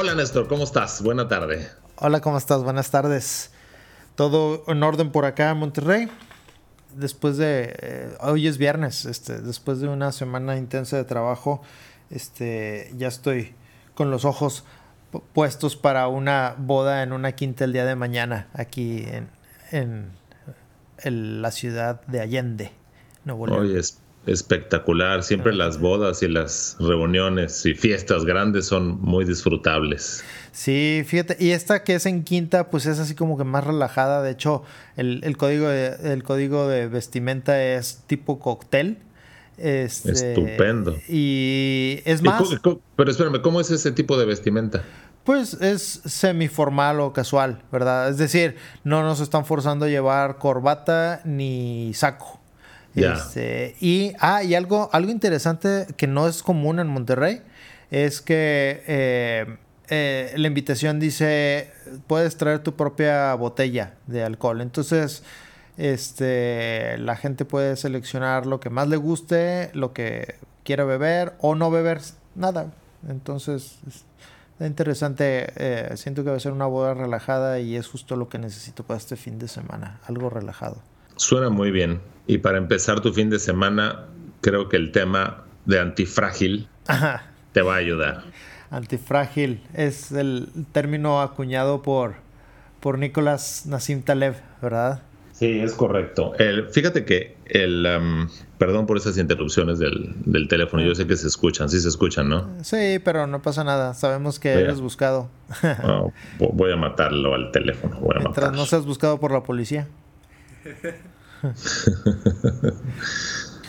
Hola Néstor, ¿cómo estás? Buena tarde. Hola, ¿cómo estás? Buenas tardes. Todo en orden por acá en Monterrey. Después de eh, hoy es viernes, este, después de una semana intensa de trabajo, este, ya estoy con los ojos puestos para una boda en una quinta el día de mañana aquí en, en, la ciudad de Allende, Nuevo León. Hoy es espectacular. Siempre las bodas y las reuniones y fiestas grandes son muy disfrutables. Sí, fíjate, y esta que es en quinta, pues es así como que más relajada. De hecho, el, código, de, el código de vestimenta es tipo cóctel. Este, Estupendo. Y es más. pero espérame, ¿cómo es ese tipo de vestimenta? Pues es semiformal o casual, ¿verdad? Es decir, no nos están forzando a llevar corbata ni saco. Este, y, ah, y algo, algo interesante que no es común en Monterrey es que eh, eh, la invitación dice, puedes traer tu propia botella de alcohol. Entonces, este, la gente puede seleccionar lo que más le guste, lo que quiera beber o no beber nada. Entonces, es interesante. Eh, siento que va a ser una boda relajada y es justo lo que necesito para este fin de semana. Algo relajado. Suena muy bien. Y para empezar tu fin de semana, creo que el tema de antifrágil te va a ayudar. Antifrágil es el término acuñado por, por Nicolás Nassim Taleb, ¿verdad? Sí, es correcto. El, fíjate que el... Um, perdón por esas interrupciones del, teléfono. Yo sé que se escuchan, sí se escuchan, ¿no? Sí, pero no pasa nada. Sabemos que eres buscado. voy a matarlo al teléfono. Voy a Mientras no seas buscado por la policía.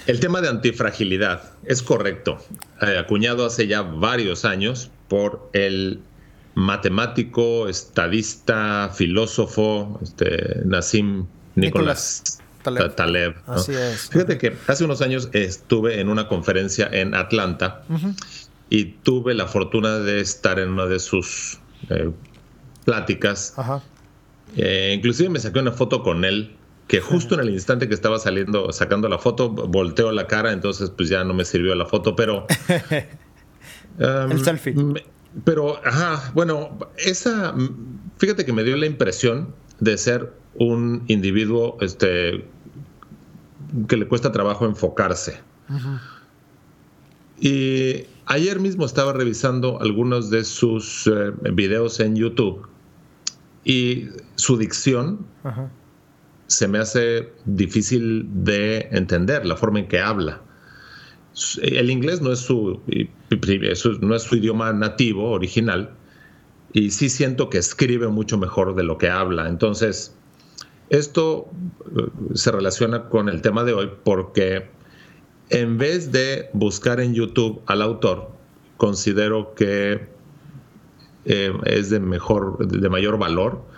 El tema de antifragilidad es correcto, eh, acuñado hace ya varios años por el matemático, estadista, filósofo este, Nassim Nicolás Taleb. Fíjate que hace unos años estuve en una conferencia en Atlanta y tuve la fortuna de estar en una de sus eh, pláticas. Eh, inclusive me saqué una foto con él que justo en el instante que estaba saliendo, sacando la foto, volteó la cara, entonces pues ya no me sirvió la foto, pero... el um, selfie. Pero, ajá, bueno, esa, fíjate que me dio la impresión de ser un individuo este, que le cuesta trabajo enfocarse. Y ayer mismo estaba revisando algunos de sus eh, videos en YouTube y su dicción se me hace difícil de entender la forma en que habla. El inglés no es su, no es su idioma nativo, original, y sí siento que escribe mucho mejor de lo que habla. Entonces, esto eh, se relaciona con el tema de hoy porque en vez de buscar en YouTube al autor, considero que eh, es de mejor, de mayor valor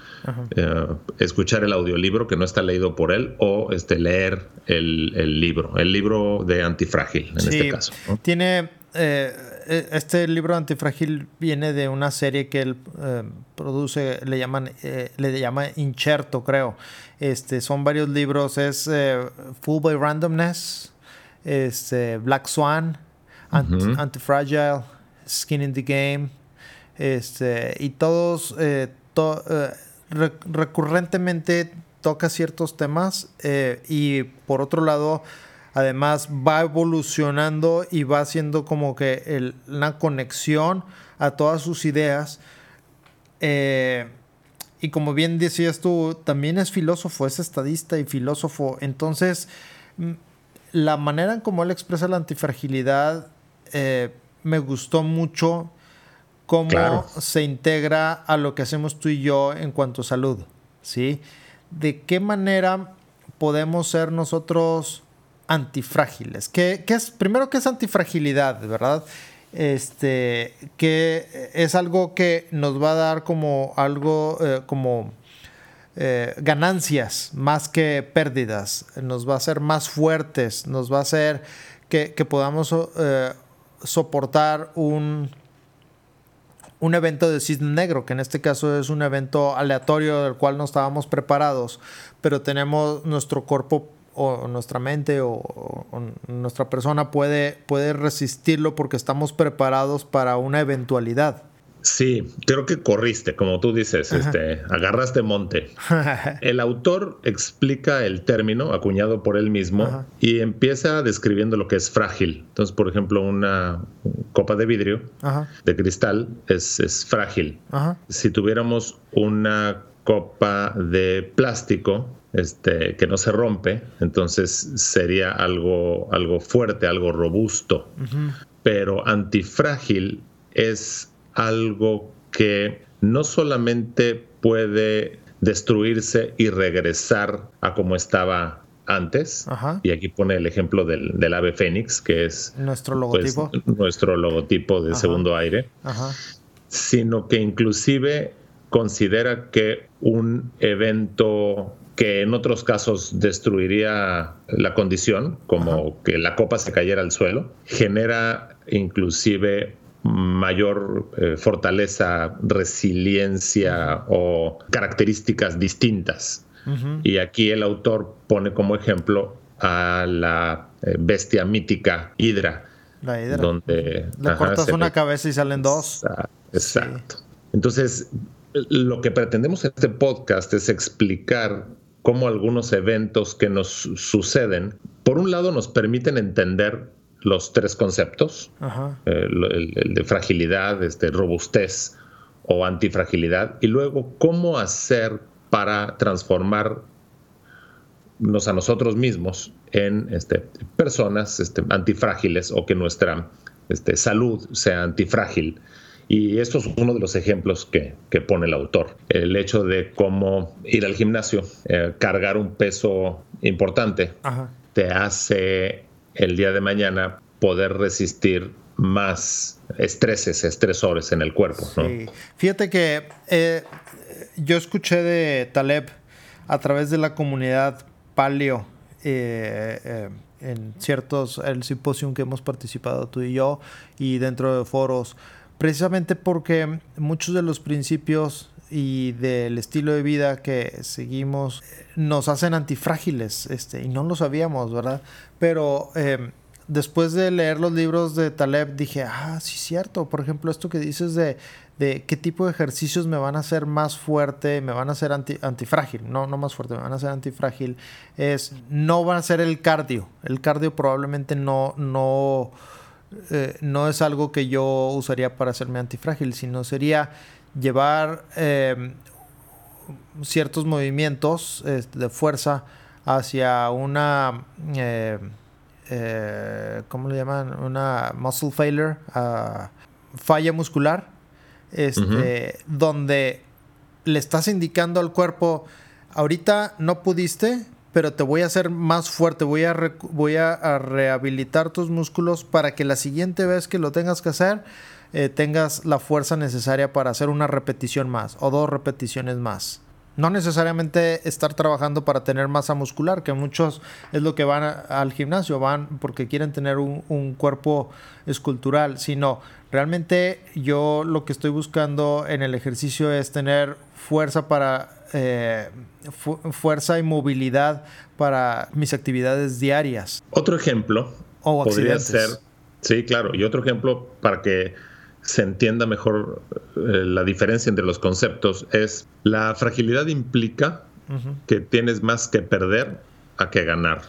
eh, escuchar el audiolibro que no está leído por él o este, leer el, libro, el libro de Antifrágil en este caso. Tiene, eh, e, este libro Antifrágil viene de una serie que él eh, produce, le llaman, le llama Incherto, creo. Este, son varios libros, es Full by Randomness, este, Black Swan, Antifragile, Skin in the Game, este, y todos recurrentemente toca ciertos temas eh, y por otro lado además va evolucionando y va haciendo como que una conexión a todas sus ideas eh, y como bien decías tú también es filósofo es estadista y filósofo. Entonces mm, la manera en cómo él expresa la antifragilidad eh, me gustó mucho cómo se integra a lo que hacemos tú y yo en cuanto a salud, ¿sí? ¿De qué manera podemos ser nosotros antifrágiles. ¿Qué, es, primero, ¿qué es antifragilidad, verdad? Este, que es algo que nos va a dar como algo, eh, como eh, ganancias más que pérdidas, nos va a hacer más fuertes, nos va a hacer que, podamos eh, soportar un, un evento de cisne negro, que en este caso es un evento aleatorio del cual no estábamos preparados, pero tenemos nuestro cuerpo o nuestra mente o, nuestra persona puede, puede resistirlo porque estamos preparados para una eventualidad. Sí, creo que corriste, como tú dices, este, agarraste monte. El autor explica el término acuñado por él mismo y empieza describiendo lo que es frágil. Entonces, por ejemplo, una copa de vidrio, de cristal, es, es frágil. Si tuviéramos una copa de plástico, este, que no se rompe, entonces sería algo, algo fuerte, algo robusto. Pero antifrágil es algo que no solamente puede destruirse y regresar a como estaba antes. Y aquí pone el ejemplo del, ave fénix, que es nuestro pues, logotipo, nuestro logotipo de segundo aire, sino que inclusive considera que un evento que en otros casos destruiría la condición, como que la copa se cayera al suelo, genera inclusive mayor eh, fortaleza, resiliencia o características distintas. Y aquí el autor pone como ejemplo a la eh, bestia mítica Hidra. La Hidra. Donde le cortas una cabeza y salen dos. Exacto. Entonces, lo que pretendemos en este podcast es explicar cómo algunos eventos que nos suceden, por un lado, nos permiten entender los tres conceptos, eh, el, de fragilidad, este, robustez o antifragilidad, y luego cómo hacer para transformarnos a nosotros mismos en este, personas este, antifrágiles o que nuestra este, salud sea antifrágil. Y esto es uno de los ejemplos que, pone el autor. El hecho de cómo ir al gimnasio, eh, cargar un peso importante, te hace el día de mañana poder resistir más estreses, estresores en el cuerpo. Sí. Fíjate que eh, yo escuché de Taleb a través de la comunidad paleo eh, eh, en ciertos, el simposio que hemos participado tú y yo y dentro de foros, precisamente porque muchos de los principios y del estilo de vida que seguimos nos hacen antifrágiles, este, y no lo sabíamos, ¿verdad? Pero eh, después de leer los libros de Taleb dije, ah, sí, cierto, por ejemplo, esto que dices de, de qué tipo de ejercicios me van a hacer más fuerte, me van a hacer anti, antifrágil, no, no más fuerte, me van a hacer antifrágil, es, no va a ser el cardio, el cardio probablemente no, no, eh, no es algo que yo usaría para hacerme antifrágil, sino sería llevar eh, ciertos movimientos de fuerza hacia una eh, eh, ¿cómo le llaman? Una muscle failure, falla muscular, este, donde le estás indicando al cuerpo, ahorita no pudiste, pero te voy a hacer más fuerte, voy a, voy a, rehabilitar tus músculos para que la siguiente vez que lo tengas que hacer, eh, tengas la fuerza necesaria para hacer una repetición más o dos repeticiones más. No necesariamente estar trabajando para tener masa muscular, que muchos es lo que van al gimnasio, van porque quieren tener un, cuerpo escultural, sino realmente yo lo que estoy buscando en el ejercicio es tener fuerza para eh, fuerza y movilidad para mis actividades diarias. Otro ejemplo podría ser, sí, claro, y otro ejemplo para que se entienda mejor eh, la diferencia entre los conceptos es la fragilidad implica que tienes más que perder a que ganar.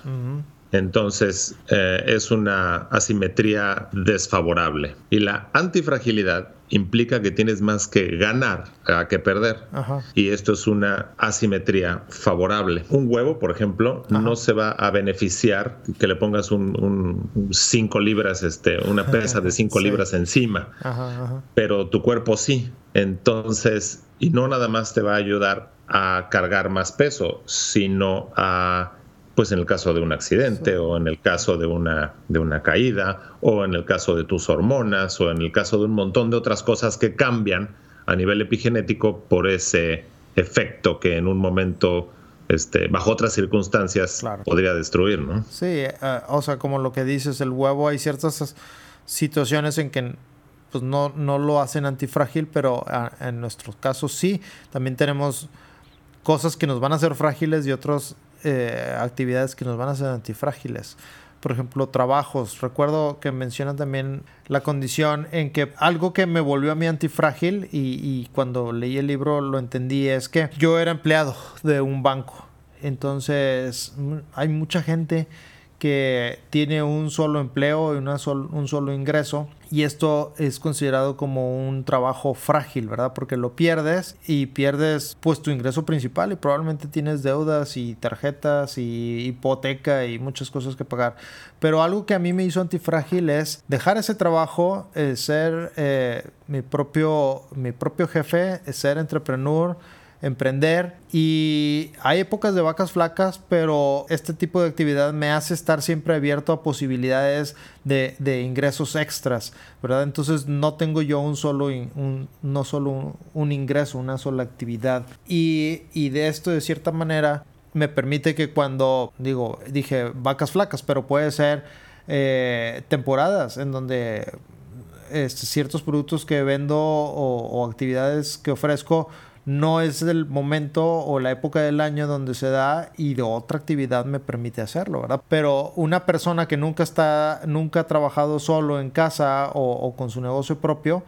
Entonces eh, es una asimetría desfavorable. Y la antifragilidad implica que tienes más que ganar que perder. Y esto es una asimetría favorable. Un huevo, por ejemplo, no se va a beneficiar que le pongas un 5 libras, este, una pesa de 5 libras encima. Pero tu cuerpo sí. Entonces, y no nada más te va a ayudar a cargar más peso, sino a pues en el caso de un accidente o en el caso de una, de una caída o en el caso de tus hormonas o en el caso de un montón de otras cosas que cambian a nivel epigenético por ese efecto que en un momento este, bajo otras circunstancias podría destruir, ¿no? Sí, eh, o sea, como lo que dices, el huevo, hay ciertas situaciones en que pues no, no lo hacen antifrágil, pero ah, en nuestros casos sí. También tenemos cosas que nos van a hacer frágiles y otras eh, actividades que nos van a hacer antifrágiles. Por ejemplo, trabajos. Recuerdo que mencionan también la condición en que algo que me volvió a mí antifrágil y, y cuando leí el libro lo entendí es que yo era empleado de un banco. Entonces hay mucha gente que tiene un solo empleo y una un solo ingreso y esto es considerado como un trabajo frágil, ¿verdad? Porque lo pierdes y pierdes pues tu ingreso principal y probablemente tienes deudas y tarjetas y hipoteca y muchas cosas que pagar. Pero algo que a mí me hizo antifrágil es dejar ese trabajo, eh, ser eh, mi, propio, mi propio jefe, ser entrepreneur emprender y hay épocas de vacas flacas, pero este tipo de actividad me hace estar siempre abierto a posibilidades de, ingresos extras, ¿verdad? Entonces no tengo yo un solo, un, no solo un, ingreso, una sola actividad. Y, de esto de cierta manera me permite que cuando, digo, dije vacas flacas, pero puede ser eh, temporadas en donde este, ciertos productos que vendo o actividades que ofrezco no es el momento o la época del año donde se da y de otra actividad me permite hacerlo, ¿verdad? Pero una persona que nunca está, nunca ha trabajado solo en casa o, con su negocio propio,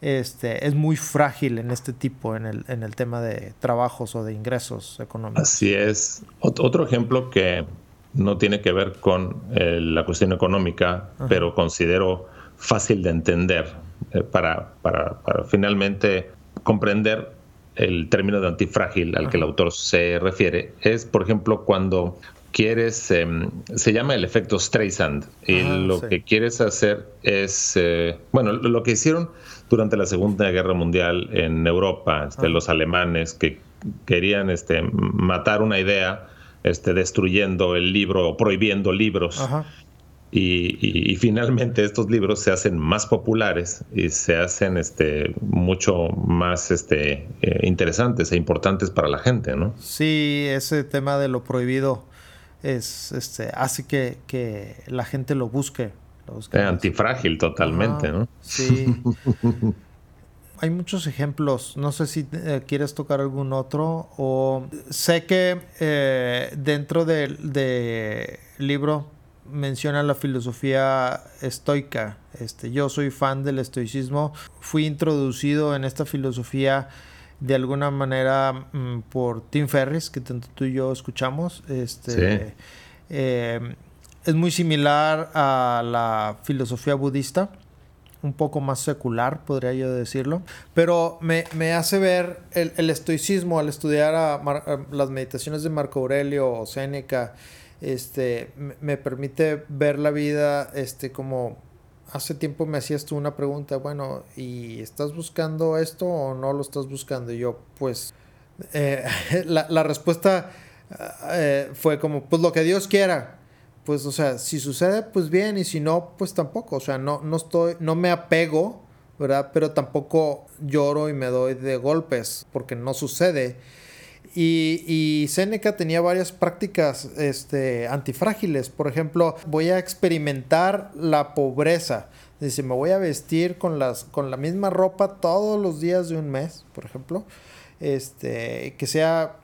este, es muy frágil en este tipo, en el, en el tema de trabajos o de ingresos económicos. Así es. otro ejemplo que no tiene que ver con eh, la cuestión económica, pero considero fácil de entender eh, para, para, para finalmente comprender el término de antifrágil al que el autor se refiere es, por ejemplo, cuando quieres, em, se llama el efecto Streisand, y lo que quieres hacer es, eh, bueno, lo que hicieron durante la Segunda Guerra Mundial en Europa, este, los alemanes que querían este, matar una idea, este, destruyendo el libro o prohibiendo libros. Y, finalmente estos libros se hacen más populares y se hacen este, mucho más este, eh, interesantes e importantes para la gente, ¿no? Sí, ese tema de lo prohibido es, este, hace que, que la gente lo busque. Lo antifrágil totalmente, ¿no? Sí. Hay muchos ejemplos, no sé si eh, quieres tocar algún otro o sé que eh, dentro del de libro menciona la filosofía estoica. Este, yo soy fan del estoicismo. Fui introducido en esta filosofía de alguna manera mm, por Tim Ferris, que tanto tú y yo escuchamos. Este, eh, es muy similar a la filosofía budista, un poco más secular, podría yo decirlo, pero me, hace ver el, estoicismo al estudiar las meditaciones de Marco Aurelio o Séneca este, me permite ver la vida, este, como hace tiempo me hacías tú una pregunta, bueno, ¿y estás buscando esto o no lo estás buscando? Y yo, pues, eh, la, respuesta eh, fue como, pues lo que Dios quiera. Pues, o sea, si sucede, pues bien, y si no, pues tampoco. O sea, no, no estoy, no me apego, ¿verdad? Pero tampoco lloro y me doy de golpes porque no sucede. Y, y Seneca tenía varias prácticas este, antifrágiles. Por ejemplo, voy a experimentar la pobreza. Dice, me voy a vestir con, las, con la misma ropa todos los días de un mes, por ejemplo. Este, que sea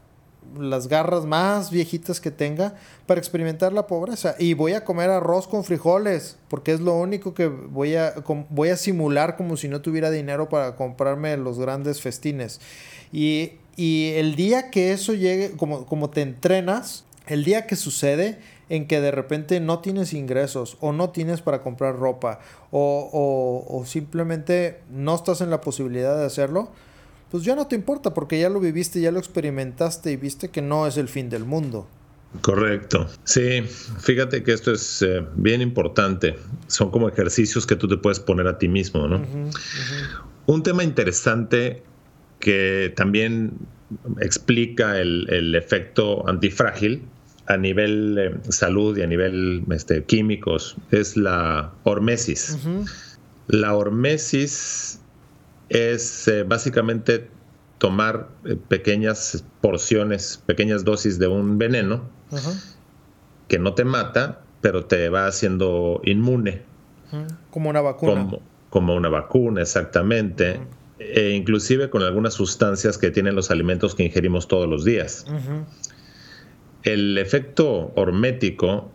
las garras más viejitas que tenga para experimentar la pobreza. Y voy a comer arroz con frijoles, porque es lo único que voy a, voy a simular como si no tuviera dinero para comprarme los grandes festines. Y y el día que eso llegue, como, como te entrenas, el día que sucede en que de repente no tienes ingresos o no tienes para comprar ropa o, o, simplemente no estás en la posibilidad de hacerlo, pues ya no te importa porque ya lo viviste, ya lo experimentaste y viste que no es el fin del mundo. Correcto. Sí, fíjate que esto es eh, bien importante. Son como ejercicios que tú te puedes poner a ti mismo, ¿no? Un tema interesante que también explica el, efecto antifrágil a nivel eh, salud y a nivel este, químicos es la hormesis. La hormesis es eh, básicamente tomar eh, pequeñas porciones, pequeñas dosis de un veneno que no te mata, pero te va haciendo inmune. Como una vacuna. Como, una vacuna, exactamente. E inclusive con algunas sustancias que tienen los alimentos que ingerimos todos los días. El efecto hormético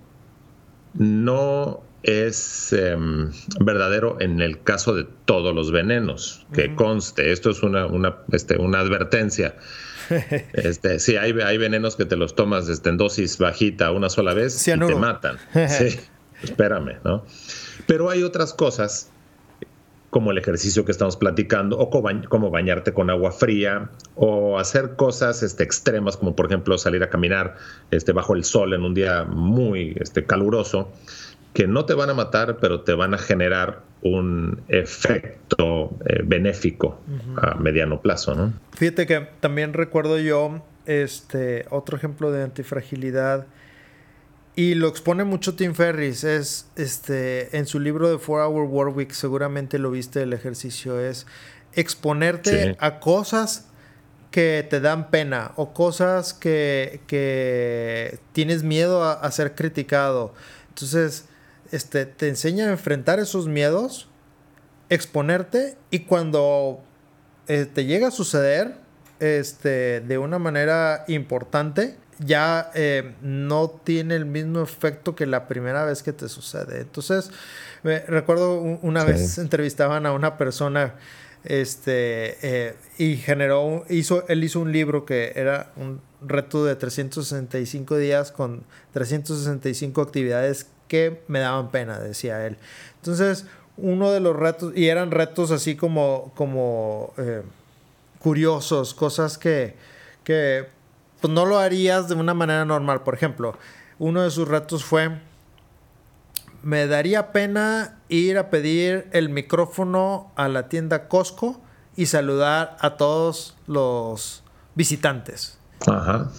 no es em, verdadero en el caso de todos los venenos, que conste, esto es una, una, este, una advertencia. Este, sí, hay, hay venenos que te los tomas este, en dosis bajita una sola vez y te matan. Sí, espérame, ¿no? Pero hay otras cosas como el ejercicio que estamos platicando, o como bañarte con agua fría, o hacer cosas este, extremas, como por ejemplo salir a caminar este, bajo el sol en un día muy este, caluroso, que no te van a matar, pero te van a generar un efecto eh, benéfico a mediano plazo, ¿no? Fíjate que también recuerdo yo este otro ejemplo de antifragilidad y lo expone mucho Tim Ferris es este en su libro de Four Hour Week seguramente lo viste el ejercicio es exponerte a cosas que te dan pena o cosas que, que tienes miedo a, a ser criticado. Entonces este, te enseña a enfrentar esos miedos, exponerte y cuando eh, te llega a suceder este, de una manera importante, ya eh, no tiene el mismo efecto que la primera vez que te sucede. Entonces, recuerdo una vez entrevistaban a una persona este, eh, y generó, hizo, él hizo un libro que era un reto de 365 días con 365 actividades que me daban pena, decía él. Entonces, uno de los retos, y eran retos así como, como eh, curiosos, cosas que, que pues no lo harías de una manera normal. Por ejemplo, uno de sus retos fue, me daría pena ir a pedir el micrófono a la tienda Costco y saludar a todos los visitantes. Ajá.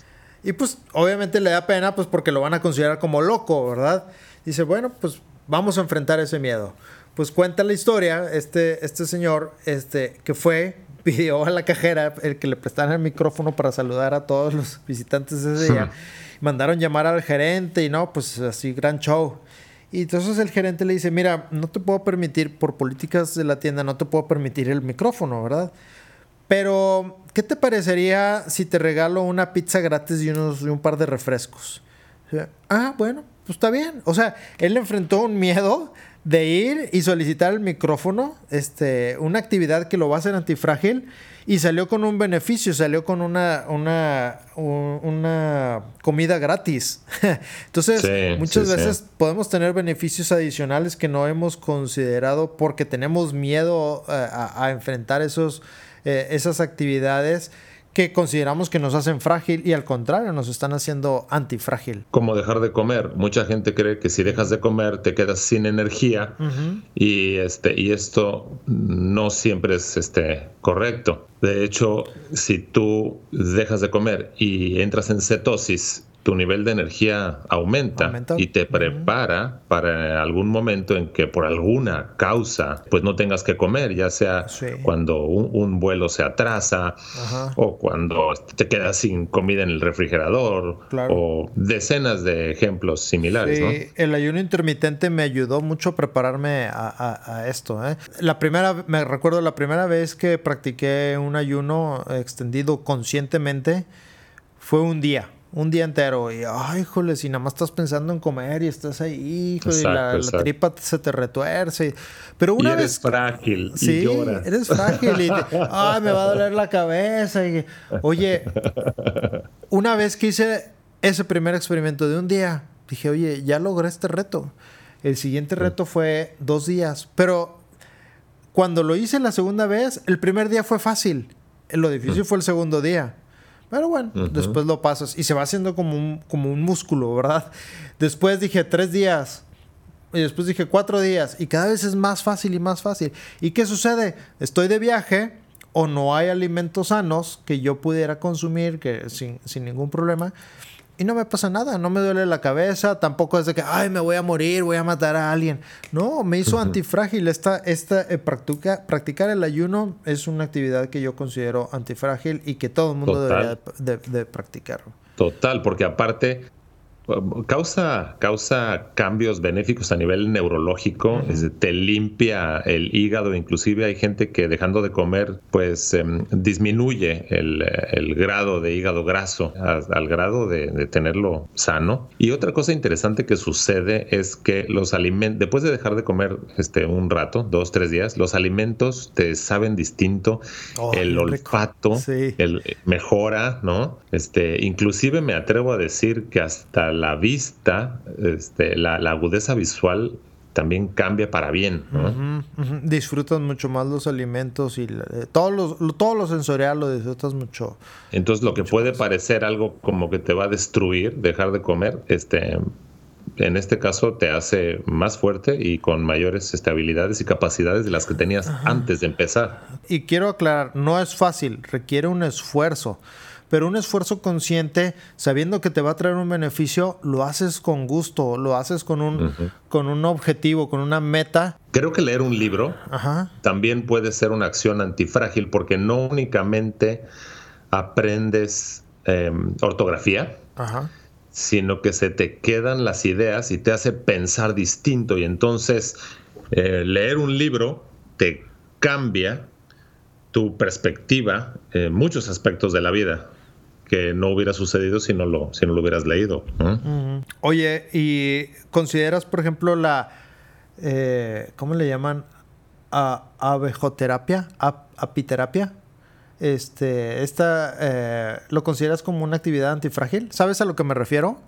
Y pues obviamente le da pena pues porque lo van a considerar como loco, ¿verdad? Dice, bueno, pues vamos a enfrentar ese miedo. Pues cuenta la historia, este, este señor, este, que fue, pidió a la cajera el que le prestara el micrófono para saludar a todos los visitantes ese día. Mandaron llamar al gerente y no, pues así, gran show. Y entonces el gerente le dice, mira, no te puedo permitir, por políticas de la tienda, no te puedo permitir el micrófono, ¿verdad? Pero, ¿qué te parecería si te regalo una pizza gratis y, unos, y un par de refrescos? Ah, bueno, pues está bien. O sea, él enfrentó un miedo de ir y solicitar el micrófono, este, una actividad que lo va a hacer antifrágil y salió con un beneficio, salió con una, una, una comida gratis. Entonces, muchas veces podemos tener beneficios adicionales que no hemos considerado porque tenemos miedo eh, a, enfrentar esos, eh, esas actividades que consideramos que nos hacen frágil y al contrario nos están haciendo antifrágil. Como dejar de comer. Mucha gente cree que si dejas de comer te quedas sin energía y, este, y esto no siempre es este, correcto. De hecho, si tú dejas de comer y entras en cetosis, tu nivel de energía aumenta, y te prepara para algún momento en que por alguna causa pues no tengas que comer, ya sea cuando un, vuelo se atrasa o cuando te quedas sin comida en el refrigerador o decenas de ejemplos similares. El ayuno intermitente me ayudó mucho a prepararme a, esto. ¿eh? La primera, me recuerdo la primera vez que practiqué un ayuno extendido conscientemente fue un día un día entero y, ay, híjole, si nada más estás pensando en comer y estás ahí, hijo, y la, tripa se te retuerce. Pero una eres vez. frágil sí, y eres frágil y, ay, me va a doler la cabeza. Y, oye, una vez que hice ese primer experimento de un día, dije, oye, ya logré este reto. El siguiente reto fue dos días, pero cuando lo hice la segunda vez, el primer día fue fácil. Lo difícil fue el segundo día. Pero bueno, después lo pasas y se va haciendo como un, como un músculo, ¿verdad? Después dije tres días y después dije cuatro días y cada vez es más fácil y más fácil. ¿Y qué sucede? Estoy de viaje o no hay alimentos sanos que yo pudiera consumir que, sin, sin ningún problema y no me pasa nada, no me duele la cabeza, tampoco es de que, ay, me voy a morir, voy a matar a alguien. No, me hizo antifrágil. Esta, esta eh, practicar el ayuno es una actividad que yo considero antifrágil y que todo el mundo debería de practicar. Total, porque aparte causa, causa cambios benéficos a nivel neurológico, te limpia el hígado, inclusive hay gente que dejando de comer pues em, disminuye el, grado de hígado graso al grado de, tenerlo sano. Y otra cosa interesante que sucede es que los alimentos, después de dejar de comer este, un rato, dos, tres días, los alimentos te saben distinto, oh, el olfato el, mejora, ¿no? Este, inclusive me atrevo a decir que hasta la vista, este, la, agudeza visual también cambia para bien. Disfrutas mucho más los alimentos y eh, todo, lo, todo lo sensorial lo disfrutas mucho. Entonces lo que puede parecer algo como que te va a destruir, dejar de comer, este, en este caso te hace más fuerte y con mayores estabilidades y capacidades de las que tenías antes de empezar. Y quiero aclarar, no es fácil, requiere un esfuerzo pero un esfuerzo consciente, sabiendo que te va a traer un beneficio, lo haces con gusto, lo haces con un, con un objetivo, con una meta. Creo que leer un libro también puede ser una acción antifrágil porque no únicamente aprendes em, ortografía, sino que se te quedan las ideas y te hace pensar distinto. Y entonces eh, leer un libro te cambia tu perspectiva en muchos aspectos de la vida que no hubiera sucedido si no lo, si no lo hubieras leído. Oye, ¿y consideras, por ejemplo, la, eh, ¿cómo le llaman? abejoterapia, apiterapia? Este, esta, eh, ¿Lo consideras como una actividad antifrágil? ¿Sabes a lo que me refiero?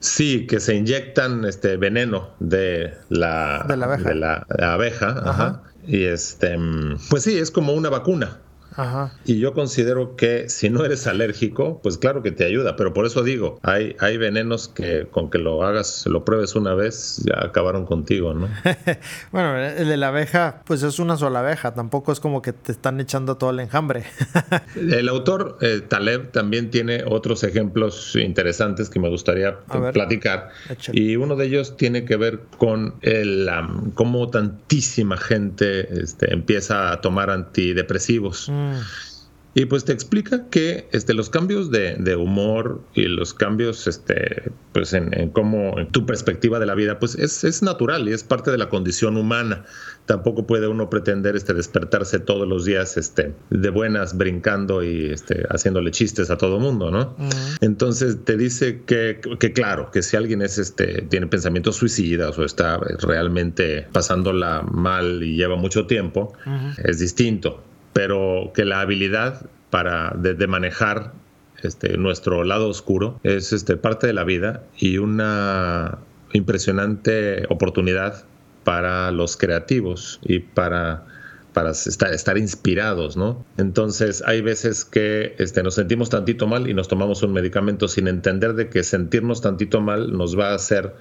Sí, que se inyectan este veneno de la, de la abeja. De la abeja Y este, pues sí, es como una vacuna. Y yo considero que si no eres alérgico, pues claro que te ayuda, pero por eso digo, hay, hay venenos que con que lo hagas, lo pruebes una vez, ya acabaron contigo, ¿no? bueno, el de la abeja, pues es una sola abeja, tampoco es como que te están echando todo el enjambre. el autor eh, Taleb también tiene otros ejemplos interesantes que me gustaría platicar. Y uno de ellos tiene que ver con el, cómo tantísima gente este, empieza a tomar antidepresivos. Mm. Y pues te explica que este, los cambios de, humor y los cambios este, pues en, cómo en tu perspectiva de la vida pues es, natural y es parte de la condición humana. Tampoco puede uno pretender este, despertarse todos los días este, de buenas, brincando y este, haciéndole chistes a todo mundo, ¿no? Entonces te dice que, que, claro, que si alguien es, este, tiene pensamientos suicidas o está realmente pasándola mal y lleva mucho tiempo, es distinto pero que la habilidad para de, manejar este, nuestro lado oscuro es este, parte de la vida y una impresionante oportunidad para los creativos y para, para estar, estar inspirados, ¿no? Entonces hay veces que este, nos sentimos tantito mal y nos tomamos un medicamento sin entender de que sentirnos tantito mal nos va a hacer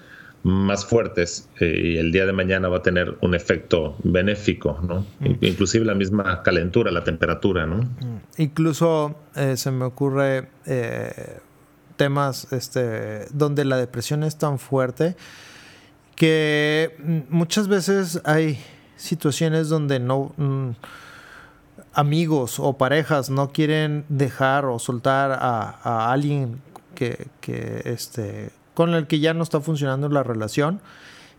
más fuertes eh, y el día de mañana va a tener un efecto benéfico, ¿no? Mm. Inclusive la misma calentura, la temperatura, ¿no? Mm. Incluso eh, se me ocurre eh, temas este, donde la depresión es tan fuerte que muchas veces hay situaciones donde no mm, amigos o parejas no quieren dejar o soltar a, a alguien que, que este, con el que ya no está funcionando la relación.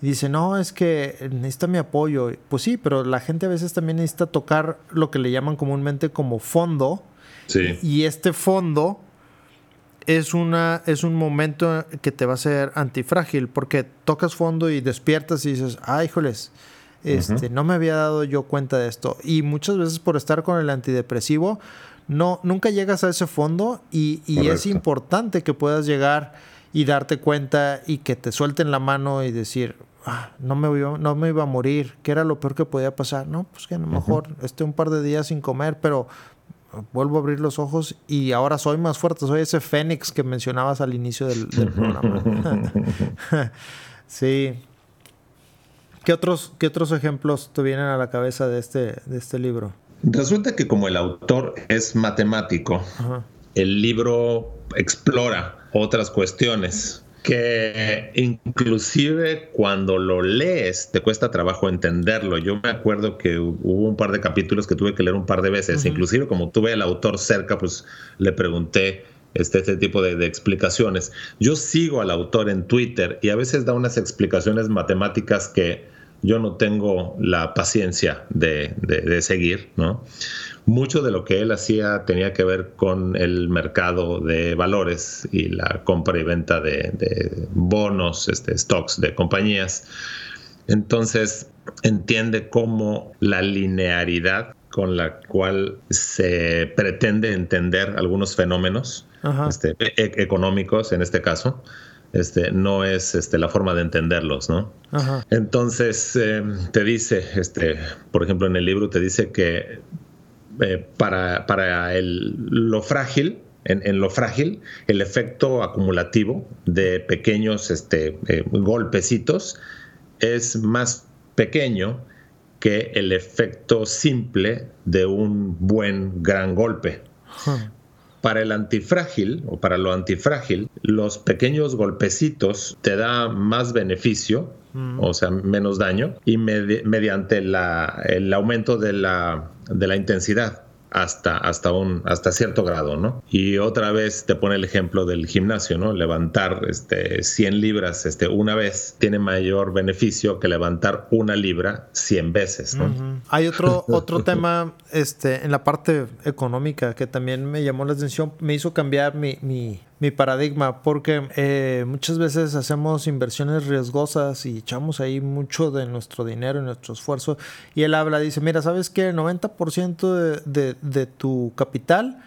Y dice, no, es que necesita mi apoyo. Pues sí, pero la gente a veces también necesita tocar lo que le llaman comúnmente como fondo. Sí. Y este fondo es, una, es un momento que te va a ser antifrágil porque tocas fondo y despiertas y dices, ay, híjoles, este, no me había dado yo cuenta de esto. Y muchas veces por estar con el antidepresivo, no, nunca llegas a ese fondo y, y es importante que puedas llegar y darte cuenta y que te suelten la mano y decir, ah, no, me iba, no me iba a morir, ¿qué era lo peor que podía pasar? No, pues que a lo mejor esté un par de días sin comer, pero vuelvo a abrir los ojos y ahora soy más fuerte, soy ese fénix que mencionabas al inicio del, programa. sí. ¿Qué otros, ¿Qué otros ejemplos te vienen a la cabeza de este, de este libro? Resulta que como el autor es matemático, el libro explora otras cuestiones que inclusive cuando lo lees te cuesta trabajo entenderlo. Yo me acuerdo que hubo un par de capítulos que tuve que leer un par de veces, inclusive como tuve al autor cerca, pues le pregunté este, este tipo de, explicaciones. Yo sigo al autor en Twitter y a veces da unas explicaciones matemáticas que yo no tengo la paciencia de, de seguir, ¿no? mucho de lo que él hacía tenía que ver con el mercado de valores y la compra y venta de, bonos, este, stocks de compañías. Entonces entiende cómo la linearidad con la cual se pretende entender algunos fenómenos este, e, e, económicos en este caso, este, no es este, la forma de entenderlos, ¿no? Entonces eh, te dice, este, por ejemplo, en el libro te dice que eh, para, para el, lo frágil, en, lo frágil, el efecto acumulativo de pequeños este, eh, golpecitos es más pequeño que el efecto simple de un buen gran golpe. Para el antifrágil o para lo antifrágil, los pequeños golpecitos te da más beneficio, mm. o sea, menos daño, y mediante la, el aumento de la, de la intensidad hasta, hasta, un, hasta cierto grado, ¿no? Y otra vez te pone el ejemplo del gimnasio, ¿no? Levantar este, 100 libras este, una vez tiene mayor beneficio que levantar una libra 100 veces, ¿no? Hay otro, otro tema este, en la parte económica que también me llamó la atención, me hizo cambiar mi, mi, mi paradigma, porque eh, muchas veces hacemos inversiones riesgosas y echamos ahí mucho de nuestro dinero y nuestro esfuerzo. Y él habla, dice, mira, ¿sabes qué? El 90% de, de, de tu capital,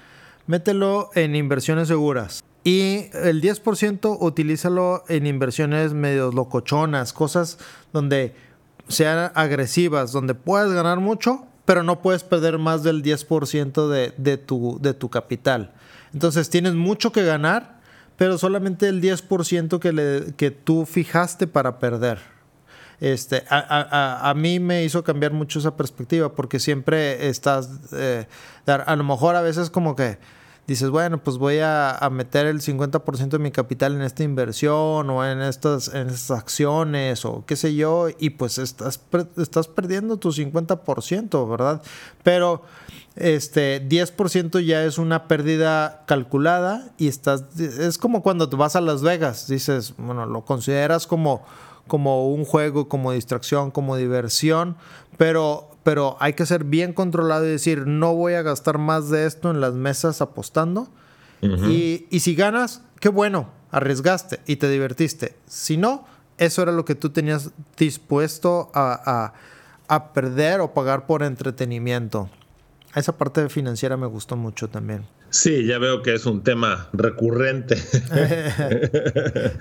mételo en inversiones seguras. Y el 10% utilízalo en inversiones medio locochonas, cosas donde sean agresivas, donde puedas ganar mucho, pero no puedes perder más del 10% de, de, tu, de tu capital. Entonces tienes mucho que ganar, pero solamente el 10% que, que tú fijaste para perder. Este, a, mí me hizo cambiar mucho esa perspectiva porque siempre estás, eh, a lo mejor a veces como que dices, bueno, pues voy a, meter el 50% de mi capital en esta inversión o en estas, en estas acciones o qué sé yo, y pues estás, estás perdiendo tu 50%, ¿verdad? Pero este 10% ya es una pérdida calculada y estás es como cuando te vas a Las Vegas, dices, bueno, lo consideras como como un juego, como distracción, como diversión, pero pero hay que ser bien controlado y decir, no voy a gastar más de esto en las mesas apostando. y, y si ganas, qué bueno, arriesgaste y te divertiste. Si no, eso era lo que tú tenías dispuesto a, a, a perder o pagar por entretenimiento. Esa parte financiera me gustó mucho también. Sí, ya veo que es un tema recurrente.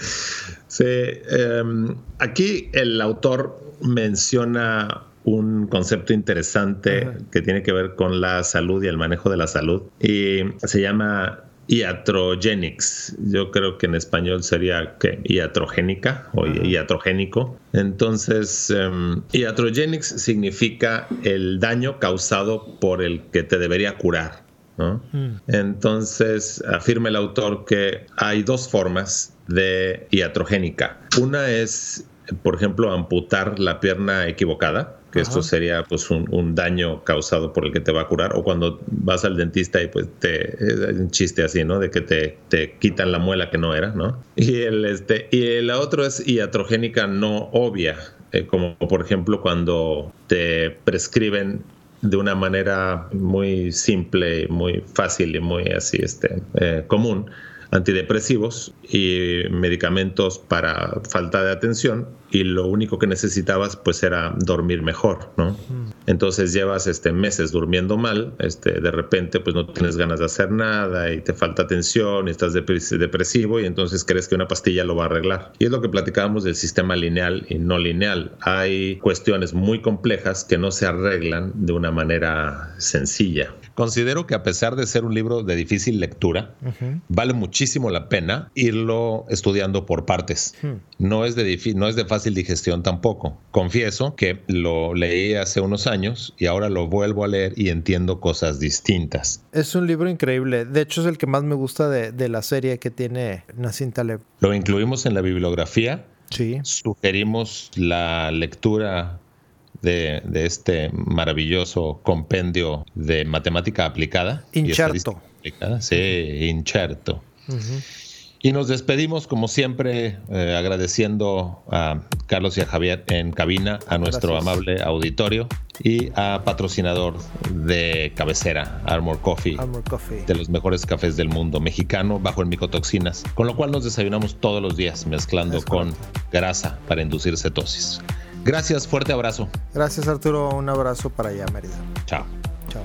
sí, em, aquí el autor menciona un concepto interesante que tiene que ver con la salud y el manejo de la salud y se llama iatrogenics. Yo creo que en español sería que iatrogénica o iatrogénico. Entonces, um, iatrogenics significa el daño causado por el que te debería curar. Mm. Entonces, afirma el autor que hay dos formas de iatrogénica. Una es, por ejemplo, amputar la pierna equivocada que esto sería pues un, daño causado por el que te va a curar o cuando vas al dentista y pues te es un chiste así no de que te, te quitan la muela que no era no y el este y el otro es iatrogénica no obvia eh, como por ejemplo cuando te prescriben de una manera muy simple muy fácil y muy así este eh, común antidepresivos y medicamentos para falta de atención y lo único que necesitabas pues era dormir mejor, ¿no? Entonces llevas este meses durmiendo mal, este de repente pues no tienes ganas de hacer nada y te falta atención y estás depresivo y entonces crees que una pastilla lo va a arreglar. Y es lo que platicábamos del sistema lineal y no lineal. Hay cuestiones muy complejas que no se arreglan de una manera sencilla. Considero que a pesar de ser un libro de difícil lectura, vale muchísimo la pena irlo estudiando por partes. No es de no es de fácil fácil digestión tampoco. Confieso que lo leí hace unos años y ahora lo vuelvo a leer y entiendo cosas distintas. Es un libro increíble. De hecho, es el que más me gusta de, la serie que tiene Nassim Taleb. Lo incluimos en la bibliografía. Sí. Sugerimos la lectura de, este maravilloso compendio de matemática aplicada. Incherto. Sí, incherto. Y nos despedimos, como siempre, eh, agradeciendo a Carlos y a Javier en cabina, a nuestro amable auditorio y a patrocinador de cabecera, Armor Coffee, Armor Coffee, de los mejores cafés del mundo, mexicano, bajo en micotoxinas, con lo cual nos desayunamos todos los días mezclando con grasa para inducir cetosis. Gracias, fuerte abrazo. Gracias Arturo, un abrazo para allá, Mérida. Chao. Chao.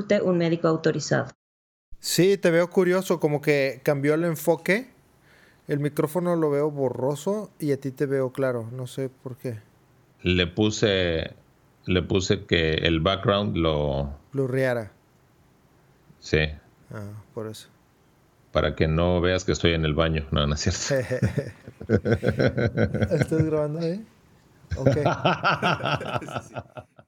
un médico autorizado. Sí, te veo curioso, como que cambió el enfoque. El micrófono lo veo borroso y a ti te veo claro. No sé por qué. Le puse, le puse que el background lo blurreara. Sí. Ah, por eso. Para que no veas que estoy en el baño. No, no es cierto. ¿Estás grabando ahí? Ok.